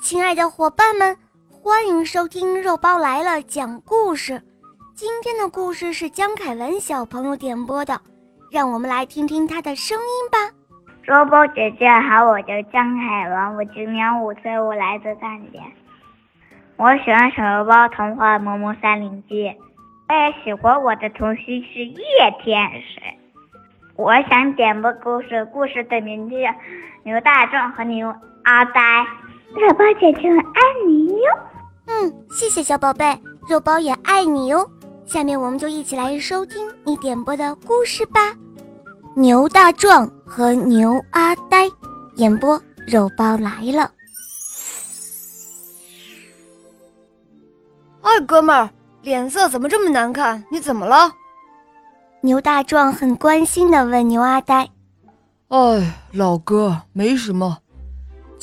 亲爱的伙伴们，欢迎收听《肉包来了》讲故事。今天的故事是江凯文小朋友点播的，让我们来听听他的声音吧。肉包姐姐好，我叫江凯文，我今年五岁，我来自大连。我喜欢小肉包童话《萌萌三零记》，我也喜欢我的童星是叶天使。我想点播故事，故事的名字叫《牛大壮和牛阿呆》。肉包姐姐爱你哟。嗯，谢谢小宝贝，肉包也爱你哟。下面我们就一起来收听你点播的故事吧，《牛大壮和牛阿呆》，演播肉包来了。哎，哥们儿，脸色怎么这么难看？你怎么了？牛大壮很关心的问牛阿呆：“哎，老哥，没什么。”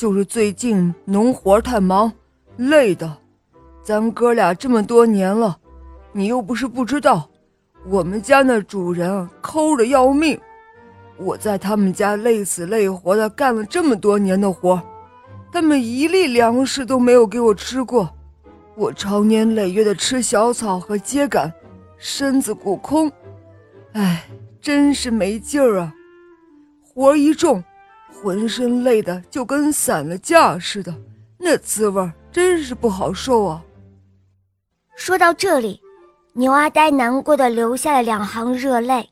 就是最近农活太忙，累的。咱哥俩这么多年了，你又不是不知道，我们家那主人抠的要命。我在他们家累死累活的干了这么多年的活，他们一粒粮食都没有给我吃过。我常年累月的吃小草和秸秆，身子骨空，哎，真是没劲儿啊！活一重。浑身累得就跟散了架似的，那滋味真是不好受啊！说到这里，牛阿呆难过的流下了两行热泪。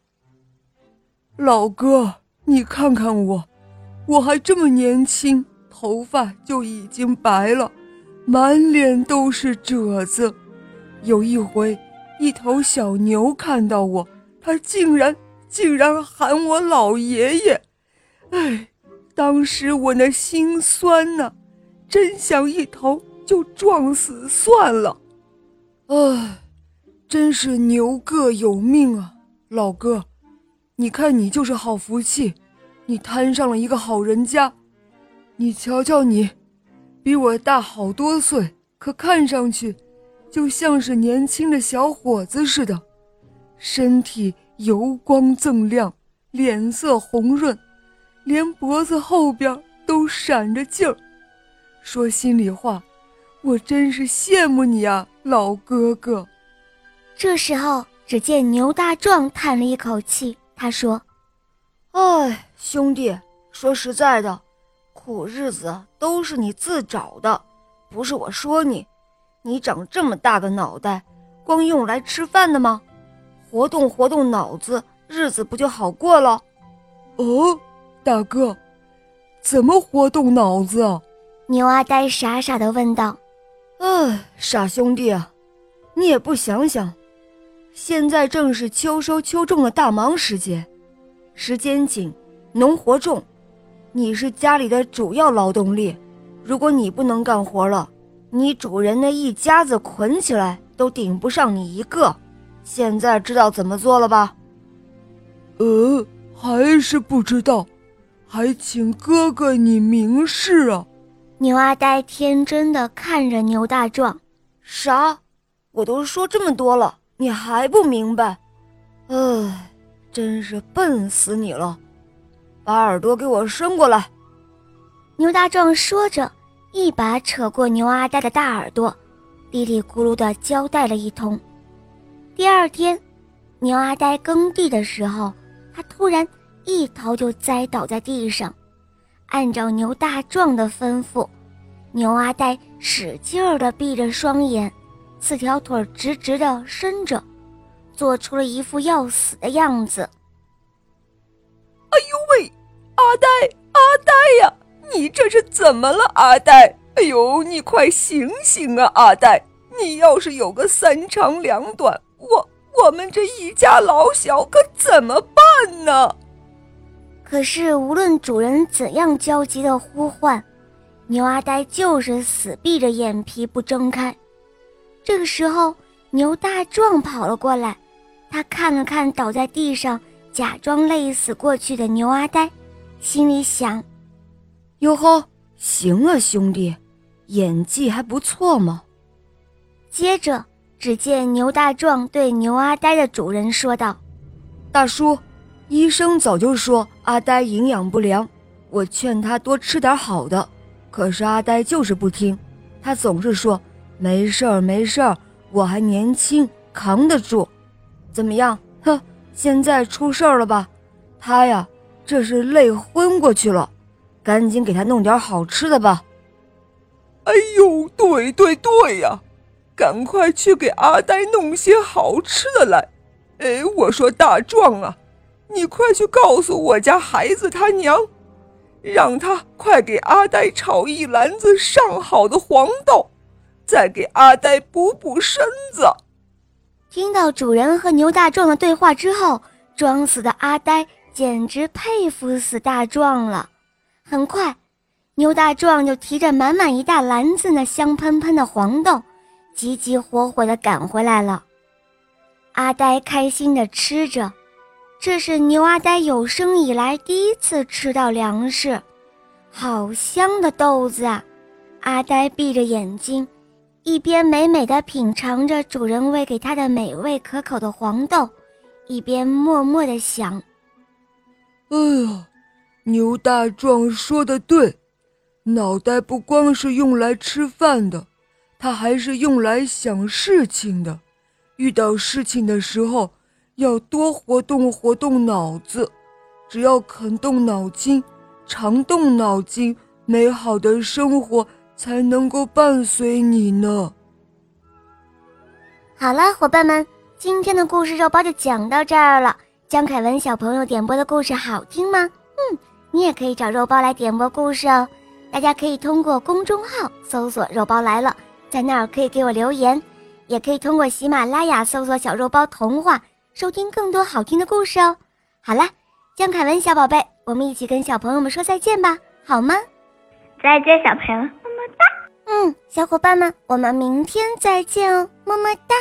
老哥，你看看我，我还这么年轻，头发就已经白了，满脸都是褶子。有一回，一头小牛看到我，它竟然竟然喊我老爷爷，哎。当时我那心酸呐，真想一头就撞死算了。唉，真是牛各有命啊，老哥，你看你就是好福气，你摊上了一个好人家。你瞧瞧你，比我大好多岁，可看上去就像是年轻的小伙子似的，身体油光锃亮，脸色红润。连脖子后边都闪着劲儿，说心里话，我真是羡慕你啊，老哥哥。这时候，只见牛大壮叹了一口气，他说：“哎，兄弟，说实在的，苦日子都是你自找的，不是我说你。你长这么大个脑袋，光用来吃饭的吗？活动活动脑子，日子不就好过了？”哦。大哥，怎么活动脑子啊？牛阿呆傻傻的问道。哎，傻兄弟啊，你也不想想，现在正是秋收秋种的大忙时节，时间紧，农活重，你是家里的主要劳动力，如果你不能干活了，你主人那一家子捆起来都顶不上你一个。现在知道怎么做了吧？呃，还是不知道。还请哥哥你明示啊！牛阿呆天真的看着牛大壮，啥？我都说这么多了，你还不明白？唉，真是笨死你了！把耳朵给我伸过来。牛大壮说着，一把扯过牛阿呆的大耳朵，嘀里咕噜的交代了一通。第二天，牛阿呆耕地的时候，他突然。一头就栽倒在地上，按照牛大壮的吩咐，牛阿呆使劲儿地闭着双眼，四条腿直直地伸着，做出了一副要死的样子。哎呦喂，阿呆，阿呆呀，你这是怎么了，阿呆？哎呦，你快醒醒啊，阿呆！你要是有个三长两短，我我们这一家老小可怎么办呢？可是，无论主人怎样焦急的呼唤，牛阿呆就是死闭着眼皮不睁开。这个时候，牛大壮跑了过来，他看了看倒在地上、假装累死过去的牛阿呆，心里想：“哟呵，行啊，兄弟，演技还不错嘛。”接着，只见牛大壮对牛阿呆的主人说道：“大叔。”医生早就说阿呆营养不良，我劝他多吃点好的，可是阿呆就是不听，他总是说没事儿没事儿，我还年轻，扛得住。怎么样？哼，现在出事儿了吧？他呀，这是累昏过去了，赶紧给他弄点好吃的吧。哎呦，对对对呀，赶快去给阿呆弄些好吃的来。哎，我说大壮啊，你快去告诉我家孩子他娘，让他快给阿呆炒一篮子上好的黄豆，再给阿呆补补身子。听到主人和牛大壮的对话之后，装死的阿呆简直佩服死大壮了。很快，牛大壮就提着满满一大篮子那香喷喷的黄豆，急急火火地赶回来了。阿呆开心地吃着，这是牛阿呆有生以来第一次吃到粮食，好香的豆子啊！阿呆闭着眼睛。一边美美的品尝着主人喂给他的美味可口的黄豆，一边默默的想：“哎呀，牛大壮说的对，脑袋不光是用来吃饭的，它还是用来想事情的。遇到事情的时候，要多活动活动脑子。只要肯动脑筋，常动脑筋，美好的生活。”才能够伴随你呢。好了，伙伴们，今天的故事肉包就讲到这儿了。江凯文小朋友点播的故事好听吗？嗯，你也可以找肉包来点播故事哦。大家可以通过公众号搜索“肉包来了”，在那儿可以给我留言，也可以通过喜马拉雅搜索“小肉包童话”，收听更多好听的故事哦。好了，江凯文小宝贝，我们一起跟小朋友们说再见吧，好吗？再见，小朋友。么么哒嗯，小伙伴们，我们明天再见哦，么么哒。